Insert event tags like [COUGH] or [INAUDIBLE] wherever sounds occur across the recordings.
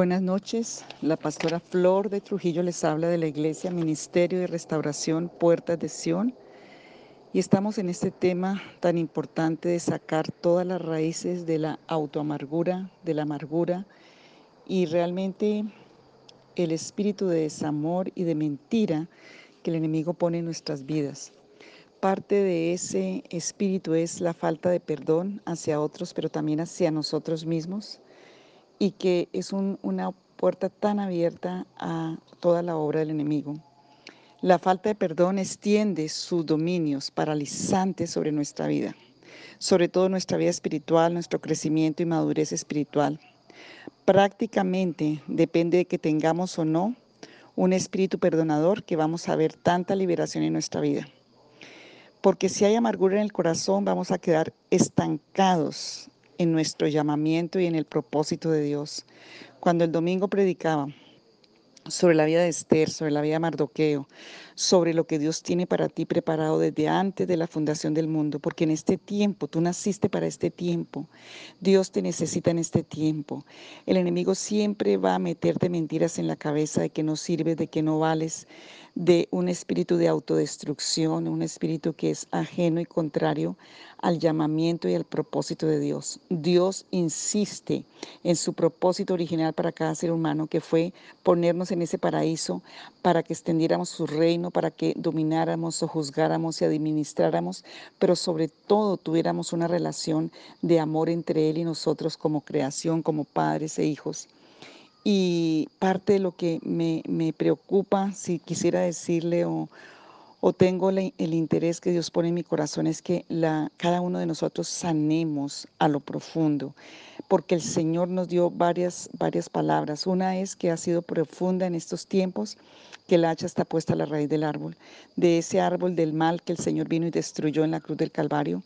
Buenas noches, la pastora Flor de Trujillo les habla de la Iglesia Ministerio de Restauración Puertas de Sion y estamos en este tema tan importante de sacar todas las raíces de la autoamargura, de la amargura y realmente el espíritu de desamor y de mentira que el enemigo pone en nuestras vidas. Parte de ese espíritu es la falta de perdón hacia otros, pero también hacia nosotros mismos y que es una puerta tan abierta a toda la obra del enemigo. La falta de perdón extiende sus dominios paralizantes sobre nuestra vida, sobre todo nuestra vida espiritual, nuestro crecimiento y madurez espiritual. Prácticamente depende de que tengamos o no un espíritu perdonador que vamos a ver tanta liberación en nuestra vida. Porque si hay amargura en el corazón, vamos a quedar estancados en nuestro llamamiento y en el propósito de Dios. Cuando el domingo predicaba sobre la vida de Esther, sobre la vida de Mardoqueo, sobre lo que Dios tiene para ti preparado desde antes de la fundación del mundo, porque en este tiempo, tú naciste para este tiempo, Dios te necesita en este tiempo. El enemigo siempre va a meterte mentiras en la cabeza de que no sirves, de que no vales, de un espíritu de autodestrucción, un espíritu que es ajeno y contrario al llamamiento y al propósito de Dios. Dios insiste en su propósito original para cada ser humano, que fue ponernos en ese paraíso para que extendiéramos su reino, para que domináramos o juzgáramos y administráramos, pero sobre todo tuviéramos una relación de amor entre Él y nosotros como creación, como padres e hijos. Y parte de lo que me, preocupa, si quisiera decirle o, tengo el interés que Dios pone en mi corazón es que la, cada uno de nosotros sanemos a lo profundo, porque el Señor nos dio varias, varias palabras. Una es que ha sido profunda en estos tiempos, que el hacha está puesta a la raíz del árbol, de ese árbol del mal que el Señor vino y destruyó en la cruz del Calvario.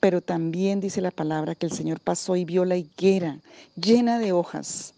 Pero también dice la palabra que el Señor pasó y vio la higuera llena de hojas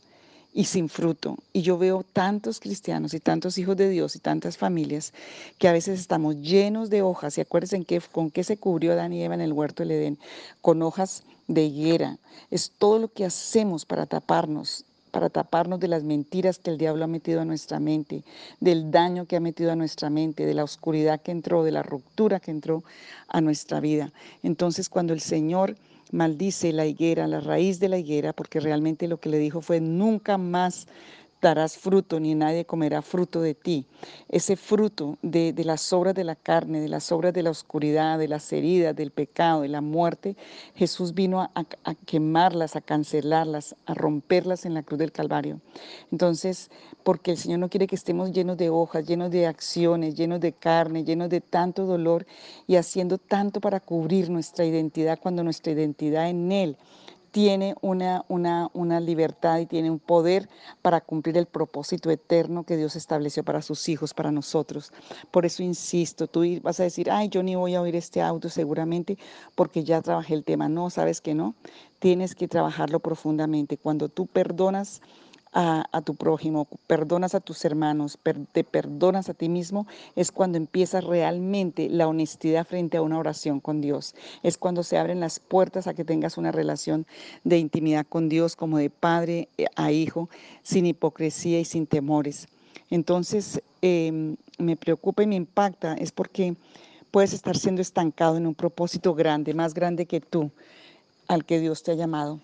y sin fruto. Y yo veo tantos cristianos y tantos hijos de Dios y tantas familias que a veces estamos llenos de hojas. Y acuérdense que, con qué se cubrió Adán y Eva en el huerto del Edén, con hojas de higuera. Es todo lo que hacemos para taparnos para taparnos de las mentiras que el diablo ha metido a nuestra mente, del daño que ha metido a nuestra mente, de la oscuridad que entró, de la ruptura que entró a nuestra vida. Entonces, cuando el Señor maldice la higuera, la raíz de la higuera, porque realmente lo que le dijo fue nunca más darás fruto, ni nadie comerá fruto de ti. Ese fruto de, las obras de la carne, de las obras de la oscuridad, de las heridas, del pecado, de la muerte, Jesús vino a, a quemarlas, a cancelarlas, a romperlas en la cruz del Calvario. Entonces, porque el Señor no quiere que estemos llenos de hojas, llenos de acciones, llenos de carne, llenos de tanto dolor y haciendo tanto para cubrir nuestra identidad cuando nuestra identidad en Él tiene una, una, una, libertad y tiene un poder para cumplir el propósito eterno que Dios estableció para sus hijos, para nosotros. Por eso insisto, tú vas a decir, ay, yo ni voy a oír este audio seguramente porque ya trabajé el tema. No, sabes que no. Tienes que trabajarlo profundamente. Cuando tú perdonas a, tu prójimo, perdonas a tus hermanos, te perdonas a ti mismo, es cuando empieza realmente la honestidad frente a una oración con Dios. Es cuando se abren las puertas a que tengas una relación de intimidad con Dios como de padre eh, a hijo, sin hipocresía y sin temores. Entonces, em, me preocupa y me impacta, es porque puedes estar siendo estancado en un propósito grande, más grande que tú, al que Dios te ha llamado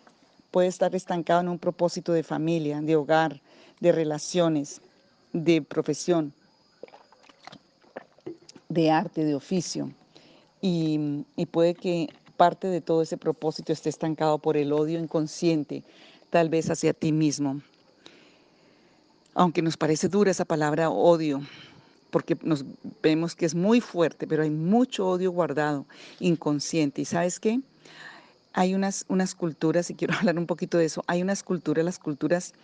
puede estar estancado en un propósito de familia, de hogar, de relaciones, de profesión, de arte, de oficio. Y, puede que parte de todo ese propósito esté estancado por el odio inconsciente, tal vez hacia ti mismo. Aunque nos parece dura esa palabra odio, porque nos vemos que es muy fuerte, pero hay mucho odio guardado, inconsciente. ¿Y sabes qué? Hay unas, unas culturas, y quiero [LAUGHS] hablar un poquito de eso, hay unas culturas, las culturas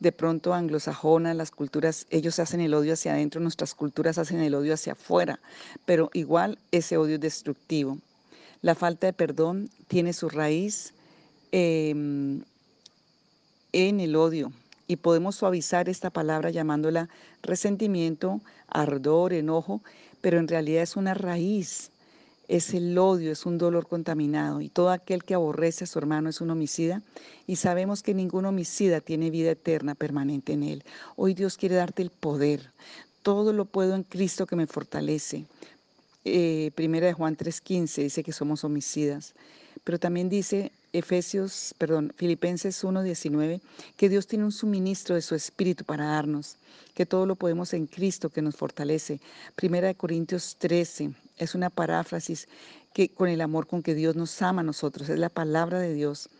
de pronto anglosajonas, las culturas, ellos hacen el odio hacia adentro, nuestras culturas hacen el odio hacia afuera, pero igual ese odio es destructivo. La falta de perdón tiene su raíz em, en el odio y podemos suavizar esta palabra llamándola resentimiento, ardor, enojo, pero en realidad es una raíz es el odio, es un dolor contaminado y todo aquel que aborrece a su hermano es un homicida y sabemos que ningún homicida tiene vida eterna permanente en él. Hoy Dios quiere darte el poder. Todo lo puedo en Cristo que me fortalece. Eh, primera de Juan 3:15 dice que somos homicidas, pero también dice Efesios, perdón, Filipenses 1:19, que Dios tiene un suministro de su espíritu para darnos, que todo lo podemos en Cristo que nos fortalece. Primera de Corintios 13 es una paráfrasis que con el amor con que Dios nos ama a nosotros, es la palabra de Dios,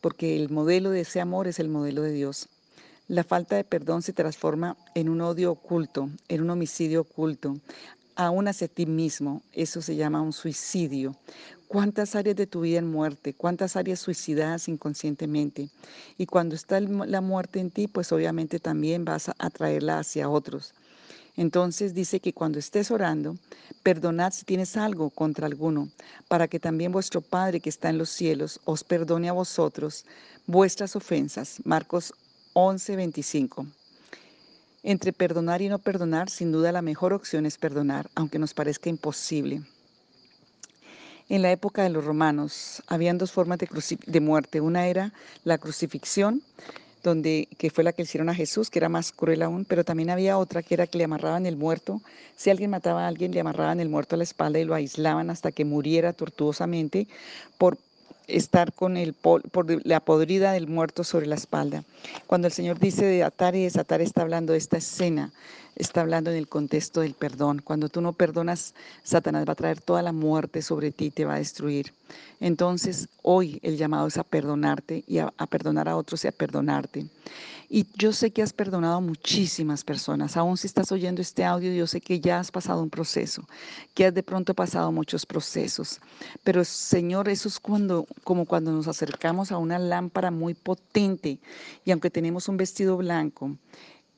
porque el modelo de ese amor es el modelo de Dios. La falta de perdón se transforma en un odio oculto, en un homicidio oculto, aún hacia ti mismo. Eso se llama un suicidio. ¿Cuántas áreas de tu vida en muerte? ¿Cuántas áreas suicidadas inconscientemente? Y cuando está la muerte en ti, pues obviamente también vas a atraerla hacia otros. Entonces dice que cuando estés orando, perdonad si tienes algo contra alguno, para que también vuestro Padre que está en los cielos os perdone a vosotros vuestras ofensas. Marcos 11, 25. Entre perdonar y no perdonar, sin duda la mejor opción es perdonar, aunque nos parezca imposible. En la época de los romanos habían dos formas de, de muerte. Una era la crucifixión, donde, que fue la que hicieron a Jesús, que era más cruel aún, pero también había otra que era que le amarraban el muerto. Si alguien mataba a alguien, le amarraban el muerto a la espalda y lo aislaban hasta que muriera tortuosamente por estar con el por la podrida del muerto sobre la espalda. Cuando el Señor dice de atar y desatar, está hablando de esta escena, está hablando en el contexto del perdón. Cuando tú no perdonas, Satanás va a traer toda la muerte sobre ti te va a destruir. Entonces, hoy el llamado es a perdonarte y a, a perdonar a otros y a perdonarte. Y yo sé que has perdonado a muchísimas personas. Aún si estás oyendo este audio, yo sé que ya has pasado un proceso, que has de pronto pasado muchos procesos. Pero Señor, eso es cuando, como cuando nos acercamos a una lámpara muy potente y aunque tenemos un vestido blanco,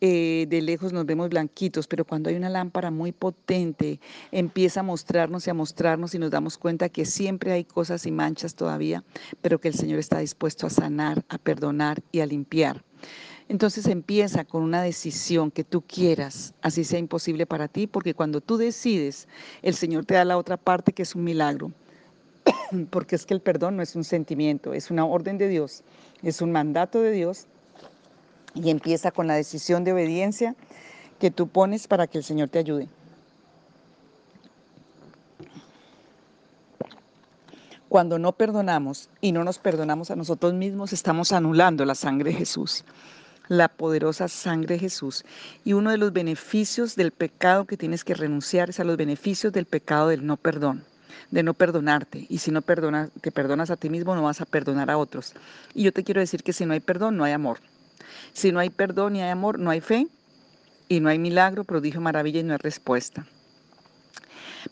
eh, de lejos nos vemos blanquitos, pero cuando hay una lámpara muy potente, empieza a mostrarnos y a mostrarnos y nos damos cuenta que siempre hay cosas y manchas todavía, pero que el Señor está dispuesto a sanar, a perdonar y a limpiar. Entonces empieza con una decisión que tú quieras, así sea imposible para ti, porque cuando tú decides, el Señor te da la otra parte que es un milagro. [COUGHS] porque es que el perdón no es un sentimiento, es una orden de Dios, es un mandato de Dios y empieza con la decisión de obediencia que tú pones para que el Señor te ayude. Cuando no perdonamos y no nos perdonamos a nosotros mismos, estamos anulando la sangre de Jesús la poderosa sangre de Jesús. Y uno de los beneficios del pecado que tienes que renunciar es a los beneficios del pecado del no perdón, de no perdonarte. Y si no perdonas, te perdonas a ti mismo, no vas a perdonar a otros. Y yo te quiero decir que si no hay perdón, no hay amor. Si no hay perdón y hay amor, no hay fe y no hay milagro, prodigio, maravilla y no hay respuesta.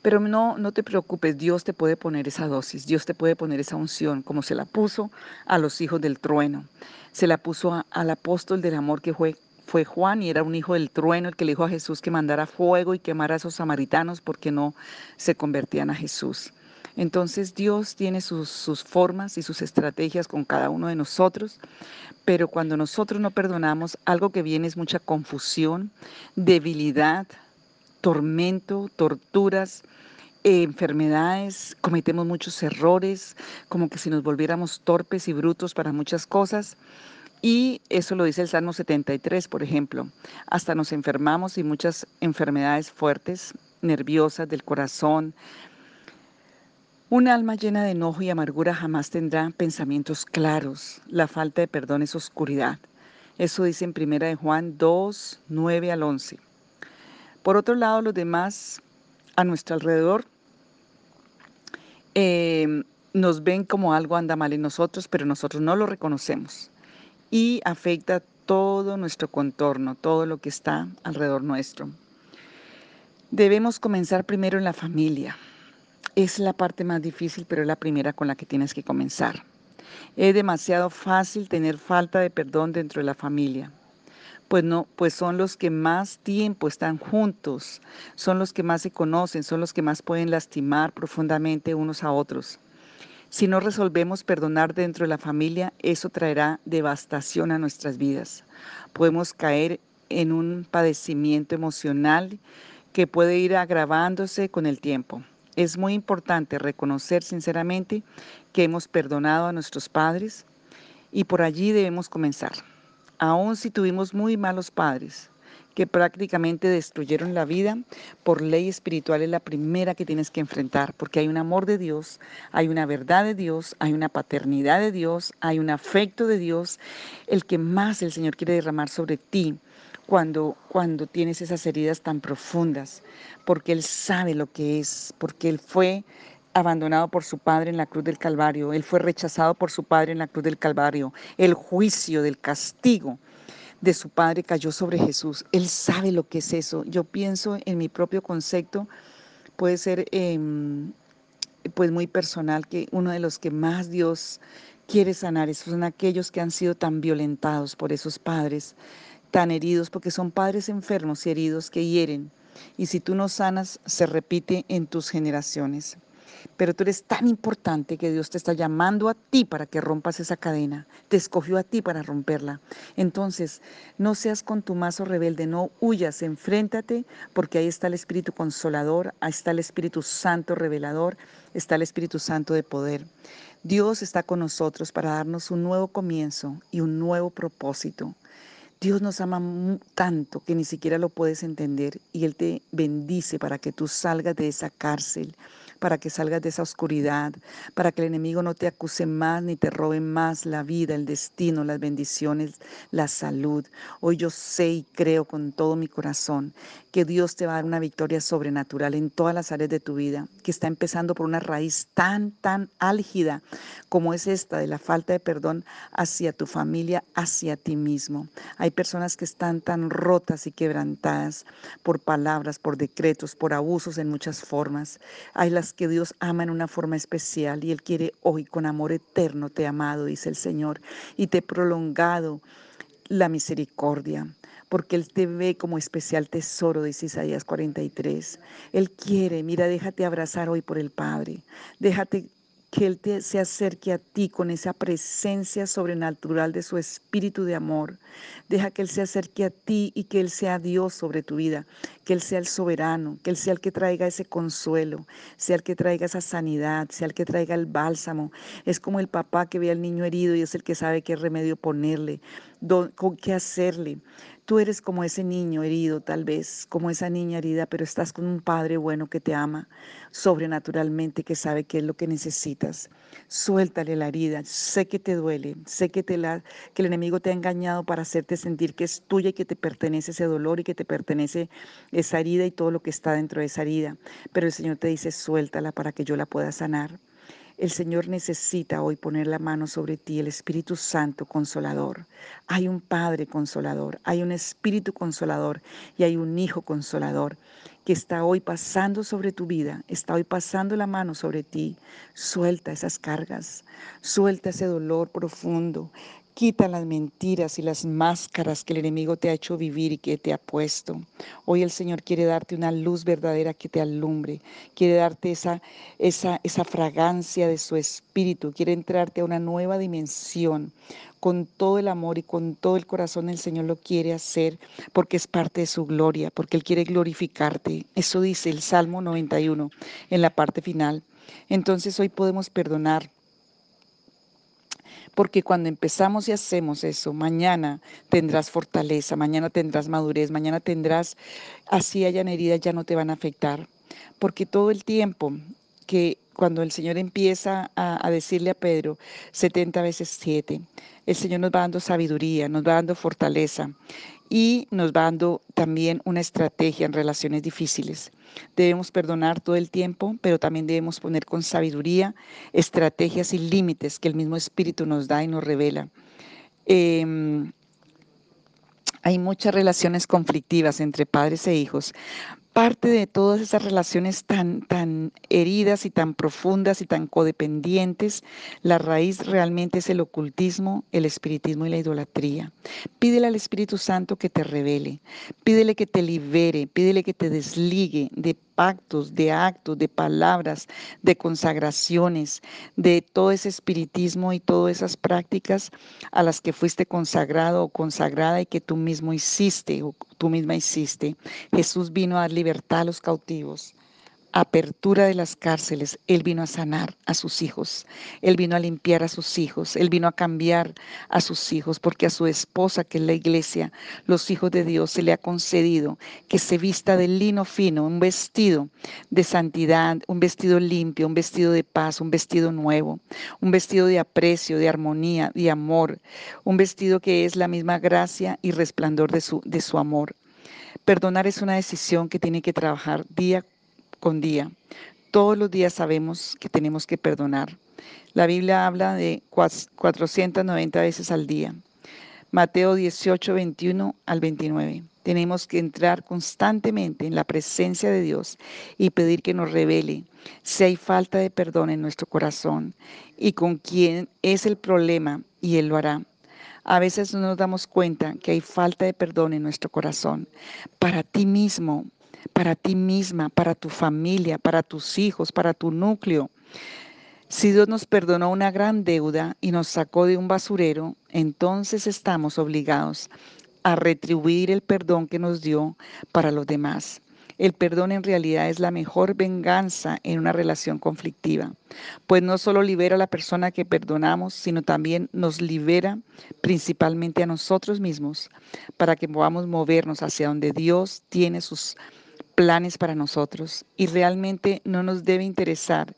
Pero no, no te preocupes, Dios te puede poner esa dosis, Dios te puede poner esa unción, como se la puso a los hijos del trueno. Se la puso al apóstol del amor que fue, fue Juan y era un hijo del trueno el que le dijo a Jesús que mandara fuego y quemara a esos samaritanos porque no se convertían a Jesús. Entonces Dios tiene sus, formas y sus estrategias con cada uno de nosotros, pero cuando nosotros no perdonamos, algo que viene es mucha confusión, debilidad, tormento, torturas, enfermedades, cometemos muchos errores, como que si nos volviéramos torpes y brutos para muchas cosas. Y eso lo dice el Salmo 73, por ejemplo. Hasta nos enfermamos y muchas enfermedades fuertes, nerviosas del corazón. Un alma llena de enojo y amargura jamás tendrá pensamientos claros. La falta de perdón es oscuridad. Eso dice en primera de Juan 2, 9 al 11. Por otro lado, los demás a nuestro alrededor eh, nos ven como algo anda mal en nosotros, pero nosotros no lo reconocemos y afecta todo nuestro contorno, todo lo que está alrededor nuestro. Debemos comenzar primero en la familia. Es la parte más difícil, pero es la primera con la que tienes que comenzar. Es demasiado fácil tener falta de perdón dentro de la familia pues no, pues son los que más tiempo están juntos, son los que más se conocen, son los que más pueden lastimar profundamente unos a otros. Si no resolvemos perdonar dentro de la familia, eso traerá devastación a nuestras vidas. Podemos caer en un padecimiento emocional que puede ir agravándose con el tiempo. Es muy importante reconocer sinceramente que hemos perdonado a nuestros padres y por allí debemos comenzar. Aun si tuvimos muy malos padres, que prácticamente destruyeron la vida, por ley espiritual es la primera que tienes que enfrentar, porque hay un amor de Dios, hay una verdad de Dios, hay una paternidad de Dios, hay un afecto de Dios, el que más el Señor quiere derramar sobre ti cuando, cuando tienes esas heridas tan profundas, porque Él sabe lo que es, porque Él fue abandonado por su padre en la cruz del Calvario, Él fue rechazado por su padre en la cruz del Calvario, el juicio del castigo de su Padre cayó sobre Jesús. Él sabe lo que es eso. Yo pienso en mi propio concepto, puede ser em, pues muy personal, que uno de los que más Dios quiere sanar son aquellos que han sido tan violentados por esos padres, tan heridos, porque son padres enfermos y heridos que hieren. Y si tú no sanas, se repite en tus generaciones pero tú eres tan importante que Dios te está llamando a ti para que rompas esa cadena, te escogió a ti para romperla. Entonces, no seas con tu mazo rebelde, no huyas, enfréntate, porque ahí está el Espíritu Consolador, ahí está el Espíritu Santo revelador, está el Espíritu Santo de poder. Dios está con nosotros para darnos un nuevo comienzo y un nuevo propósito. Dios nos ama tanto que ni siquiera lo puedes entender y Él te bendice para que tú salgas de esa cárcel, para que salgas de esa oscuridad, para que el enemigo no te acuse más ni te robe más la vida, el destino, las bendiciones, la salud. Hoy yo sé y creo con todo mi corazón que Dios te va a dar una victoria sobrenatural en todas las áreas de tu vida, que está empezando por una raíz tan, tan álgida como es esta de la falta de perdón hacia tu familia, hacia ti mismo. Hay personas que están tan rotas y quebrantadas por palabras, por decretos, por abusos en muchas formas. Hay las que Dios ama en una forma especial y Él quiere hoy con amor eterno te amado, dice el Señor, y te he prolongado la misericordia porque Él te ve como especial tesoro, dice Isaías 43. Él quiere, mira, déjate abrazar hoy por el Padre, déjate que Él te, se acerque a ti con esa presencia sobrenatural de su espíritu de amor. Deja que Él se acerque a ti y que Él sea Dios sobre tu vida, que Él sea el soberano, que Él sea el que traiga ese consuelo, sea el que traiga esa sanidad, sea el que traiga el bálsamo. Es como el papá que ve al niño herido y es el que sabe qué remedio ponerle, con qué hacerle. Tú eres como ese niño herido, tal vez, como esa niña herida, pero estás con un Padre bueno que te ama sobrenaturalmente, que sabe qué es lo que necesitas. Suéltale la herida. Sé que te duele, sé que, te la, que el enemigo te ha engañado para hacerte sentir que es tuya y que te pertenece ese dolor y que te pertenece esa herida y todo lo que está dentro de esa herida. Pero el Señor te dice, suéltala para que yo la pueda sanar. El Señor necesita hoy poner la mano sobre ti, el Espíritu Santo consolador. Hay un Padre consolador, hay un Espíritu consolador y hay un Hijo consolador que está hoy pasando sobre tu vida, está hoy pasando la mano sobre ti. Suelta esas cargas, suelta ese dolor profundo, Quita las mentiras y las máscaras que el enemigo te ha hecho vivir y que te ha puesto. Hoy el Señor quiere darte una luz verdadera que te alumbre, quiere darte esa, esa, esa fragancia de su espíritu, quiere entrarte a una nueva dimensión. Con todo el amor y con todo el corazón el Señor lo quiere hacer porque es parte de su gloria, porque Él quiere glorificarte. Eso dice el Salmo 91 en la parte final. Entonces hoy podemos perdonar porque cuando empezamos y hacemos eso, mañana tendrás fortaleza, mañana tendrás madurez, mañana tendrás, así hayan heridas, ya no te van a afectar. Porque todo el tiempo que cuando el Señor empieza a, decirle a Pedro 70 veces 7, el Señor nos va dando sabiduría, nos va dando fortaleza y nos va dando también una estrategia en relaciones difíciles. Debemos perdonar todo el tiempo, pero también debemos poner con sabiduría estrategias y límites que el mismo Espíritu nos da y nos revela. Em, hay muchas relaciones conflictivas entre padres e hijos, parte de todas esas relaciones tan, tan heridas y tan profundas y tan codependientes, la raíz realmente es el ocultismo, el espiritismo y la idolatría. Pídele al Espíritu Santo que te revele, pídele que te libere, pídele que te desligue de pactos, de actos, de palabras, de consagraciones, de todo ese espiritismo y todas esas prácticas a las que fuiste consagrado o consagrada y que tú mismo hiciste o tú misma hiciste. Jesús vino a dar libertad a los cautivos apertura de las cárceles, Él vino a sanar a sus hijos, Él vino a limpiar a sus hijos, Él vino a cambiar a sus hijos, porque a su esposa, que es la iglesia, los hijos de Dios, se le ha concedido que se vista de lino fino, un vestido de santidad, un vestido limpio, un vestido de paz, un vestido nuevo, un vestido de aprecio, de armonía, de amor, un vestido que es la misma gracia y resplandor de su, de su amor. Perdonar es una decisión que tiene que trabajar día con día. Todos los días sabemos que tenemos que perdonar. La Biblia habla de 490 veces al día. Mateo 18, 21 al 29. Tenemos que entrar constantemente en la presencia de Dios y pedir que nos revele si hay falta de perdón en nuestro corazón y con quién es el problema y Él lo hará. A veces no nos damos cuenta que hay falta de perdón en nuestro corazón. Para ti mismo, para ti misma, para tu familia, para tus hijos, para tu núcleo. Si Dios nos perdonó una gran deuda y nos sacó de un basurero, entonces estamos obligados a retribuir el perdón que nos dio para los demás. El perdón en realidad es la mejor venganza en una relación conflictiva, pues no solo libera a la persona que perdonamos, sino también nos libera principalmente a nosotros mismos para que podamos movernos hacia donde Dios tiene sus planes para nosotros y realmente no nos debe interesar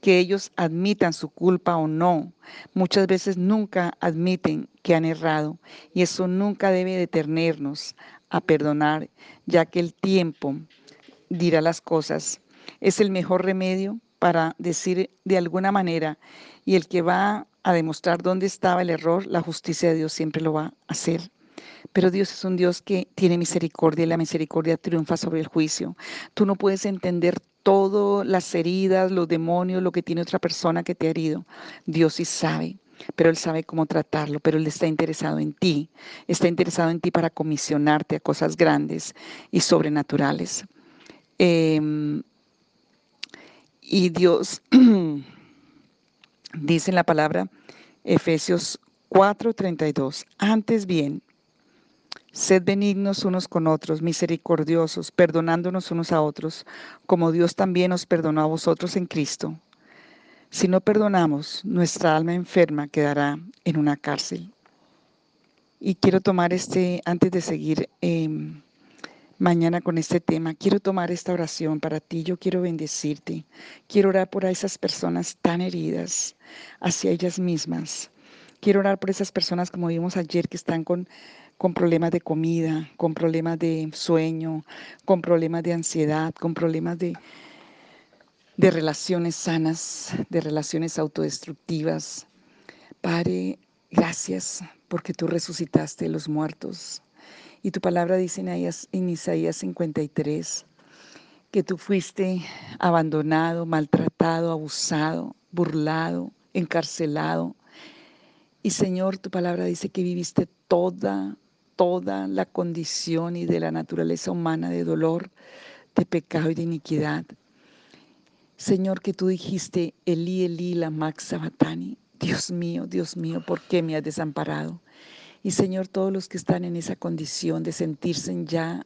que ellos admitan su culpa o no. Muchas veces nunca admiten que han errado y eso nunca debe detenernos a perdonar, ya que el tiempo dirá las cosas. Es el mejor remedio para decir de alguna manera y el que va a demostrar dónde estaba el error, la justicia de Dios siempre lo va a hacer. Pero Dios es un Dios que tiene misericordia y la misericordia triunfa sobre el juicio. Tú no puedes entender todas las heridas, los demonios, lo que tiene otra persona que te ha herido. Dios sí sabe pero Él sabe cómo tratarlo, pero Él está interesado en ti, está interesado en ti para comisionarte a cosas grandes y sobrenaturales. Em, y Dios [CLEARS THROAT] dice en la palabra Efesios 4:32, antes bien, Sed benignos unos con otros, misericordiosos, perdonándonos unos a otros, como Dios también os perdonó a vosotros en Cristo. Si no perdonamos, nuestra alma enferma quedará en una cárcel. Y quiero tomar este, antes de seguir em, mañana con este tema, quiero tomar esta oración para ti. Yo quiero bendecirte. Quiero orar por esas personas tan heridas hacia ellas mismas. Quiero orar por esas personas, como vimos ayer, que están con con problemas de comida, con problemas de sueño, con problemas de ansiedad, con problemas de, de relaciones sanas, de relaciones autodestructivas. Padre, gracias porque tú resucitaste los muertos. Y tu palabra dice en Isaías, en Isaías 53 que tú fuiste abandonado, maltratado, abusado, burlado, encarcelado. Y Señor, tu palabra dice que viviste toda toda la condición y de la naturaleza humana de dolor, de pecado y de iniquidad. Señor, que tú dijiste, Elí, Elí, la Max Sabatani, Dios mío, Dios mío, ¿por qué me has desamparado? Y Señor, todos los que están en esa condición de sentirse ya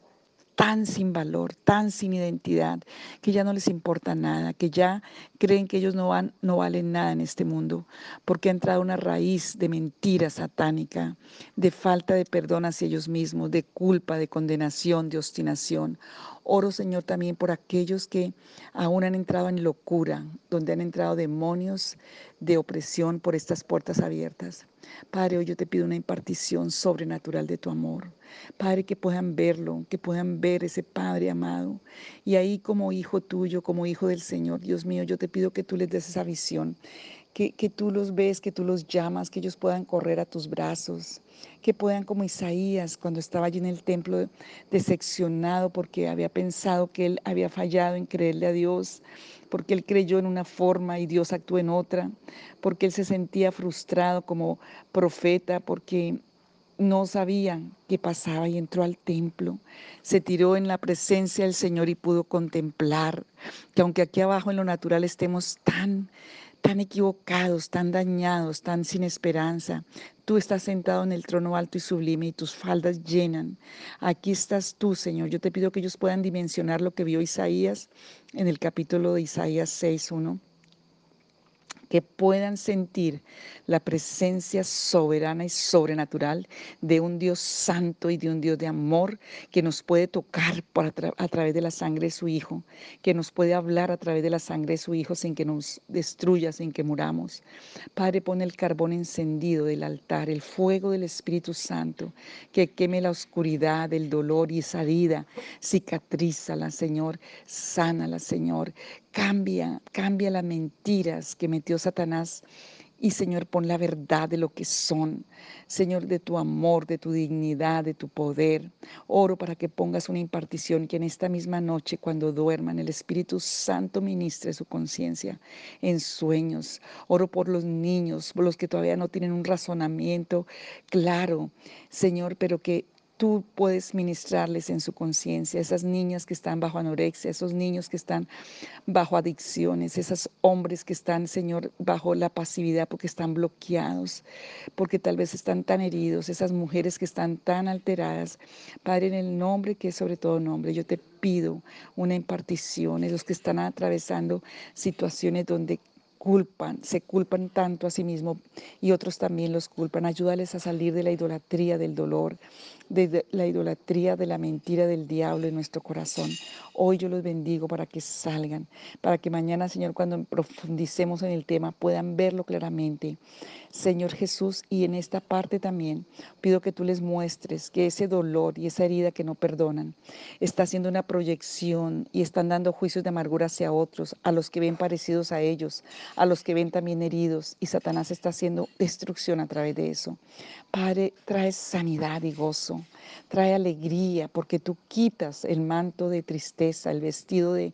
tan sin valor, tan sin identidad, que ya no les importa nada, que ya creen que ellos no, van, no valen nada en este mundo, porque ha entrado una raíz de mentira satánica, de falta de perdón hacia ellos mismos, de culpa, de condenación, de obstinación. Oro, Señor, también por aquellos que aún han entrado en locura, donde han entrado demonios de opresión por estas puertas abiertas. Padre, hoy yo te pido una impartición sobrenatural de tu amor. Padre, que puedan verlo, que puedan ver ese Padre amado. Y ahí como hijo tuyo, como hijo del Señor, Dios mío, yo te pido que tú les des esa visión, que, tú los ves, que tú los llamas, que ellos puedan correr a tus brazos, que puedan como Isaías cuando estaba allí en el templo decepcionado porque había pensado que él había fallado en creerle a Dios, porque él creyó en una forma y Dios actuó en otra, porque él se sentía frustrado como profeta, porque no sabía qué pasaba y entró al templo, se tiró en la presencia del Señor y pudo contemplar que aunque aquí abajo en lo natural estemos tan tan equivocados, tan dañados, tan sin esperanza. Tú estás sentado en el trono alto y sublime y tus faldas llenan. Aquí estás tú, Señor. Yo te pido que ellos puedan dimensionar lo que vio Isaías en el capítulo de Isaías 6.1 que puedan sentir la presencia soberana y sobrenatural de un Dios santo y de un Dios de amor que nos puede tocar a, través de la sangre de su Hijo, que nos puede hablar a través de la sangre de su Hijo sin que nos destruya, sin que muramos. Padre, pone el carbón encendido del altar, el fuego del Espíritu Santo, que queme la oscuridad, el dolor y esa herida. Cicatrízala, Señor, sánala, Señor, Cambia, cambia las mentiras que metió Satanás y Señor, pon la verdad de lo que son. Señor, de tu amor, de tu dignidad, de tu poder. Oro para que pongas una impartición que en esta misma noche, cuando duerman, el Espíritu Santo ministre su conciencia en sueños. Oro por los niños, por los que todavía no tienen un razonamiento claro, Señor, pero que tú puedes ministrarles en su conciencia, esas niñas que están bajo anorexia, esos niños que están bajo adicciones, esos hombres que están, Señor, bajo la pasividad porque están bloqueados, porque tal vez están tan heridos, esas mujeres que están tan alteradas. Padre, en el nombre que es sobre todo nombre, yo te pido una impartición, esos que están atravesando situaciones donde culpan, se culpan tanto a sí mismos y otros también los culpan. Ayúdales a salir de la idolatría del dolor, de la idolatría de la mentira del diablo en nuestro corazón. Hoy yo los bendigo para que salgan, para que mañana, Señor, cuando profundicemos en el tema, puedan verlo claramente. Señor Jesús, y en esta parte también pido que tú les muestres que ese dolor y esa herida que no perdonan está haciendo una proyección y están dando juicios de amargura hacia otros, a los que ven parecidos a ellos, a los que ven también heridos, y Satanás está haciendo destrucción a través de eso. Padre, trae sanidad y gozo, trae alegría, porque tú quitas el manto de tristeza, el vestido de,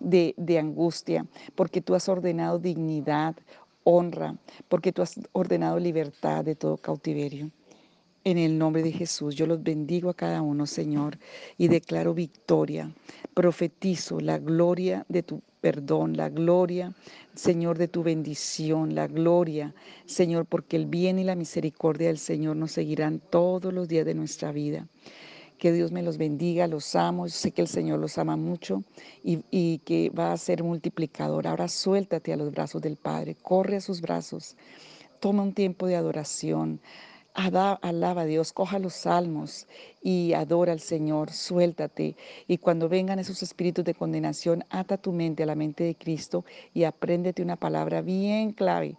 de, de angustia, porque tú has ordenado dignidad, honra, porque tú has ordenado libertad de todo cautiverio. En el nombre de Jesús, yo los bendigo a cada uno, Señor, y declaro victoria. Profetizo la gloria de tu perdón, la gloria, Señor, de tu bendición, la gloria, Señor, porque el bien y la misericordia del Señor nos seguirán todos los días de nuestra vida. Que Dios me los bendiga, los amo. Sé que el Señor los ama mucho y, que va a ser multiplicador. Ahora suéltate a los brazos del Padre, corre a sus brazos, toma un tiempo de adoración. Alaba a Dios, coja los salmos y adora al Señor, suéltate. Y cuando vengan esos espíritus de condenación, ata tu mente a la mente de Cristo y apréndete una palabra bien clave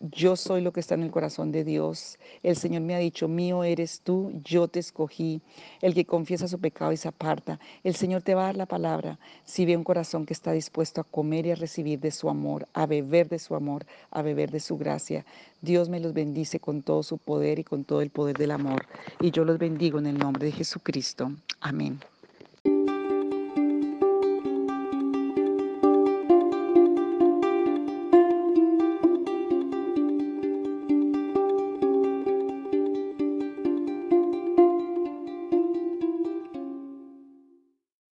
yo soy lo que está en el corazón de Dios. El Señor me ha dicho, mío eres tú, yo te escogí. El que confiesa su pecado y se aparta. El Señor te va a dar la palabra si ve un corazón que está dispuesto a comer y a recibir de su amor, a beber de su amor, a beber de su gracia. Dios me los bendice con todo su poder y con todo el poder del amor. Y yo los bendigo en el nombre de Jesucristo. Amén.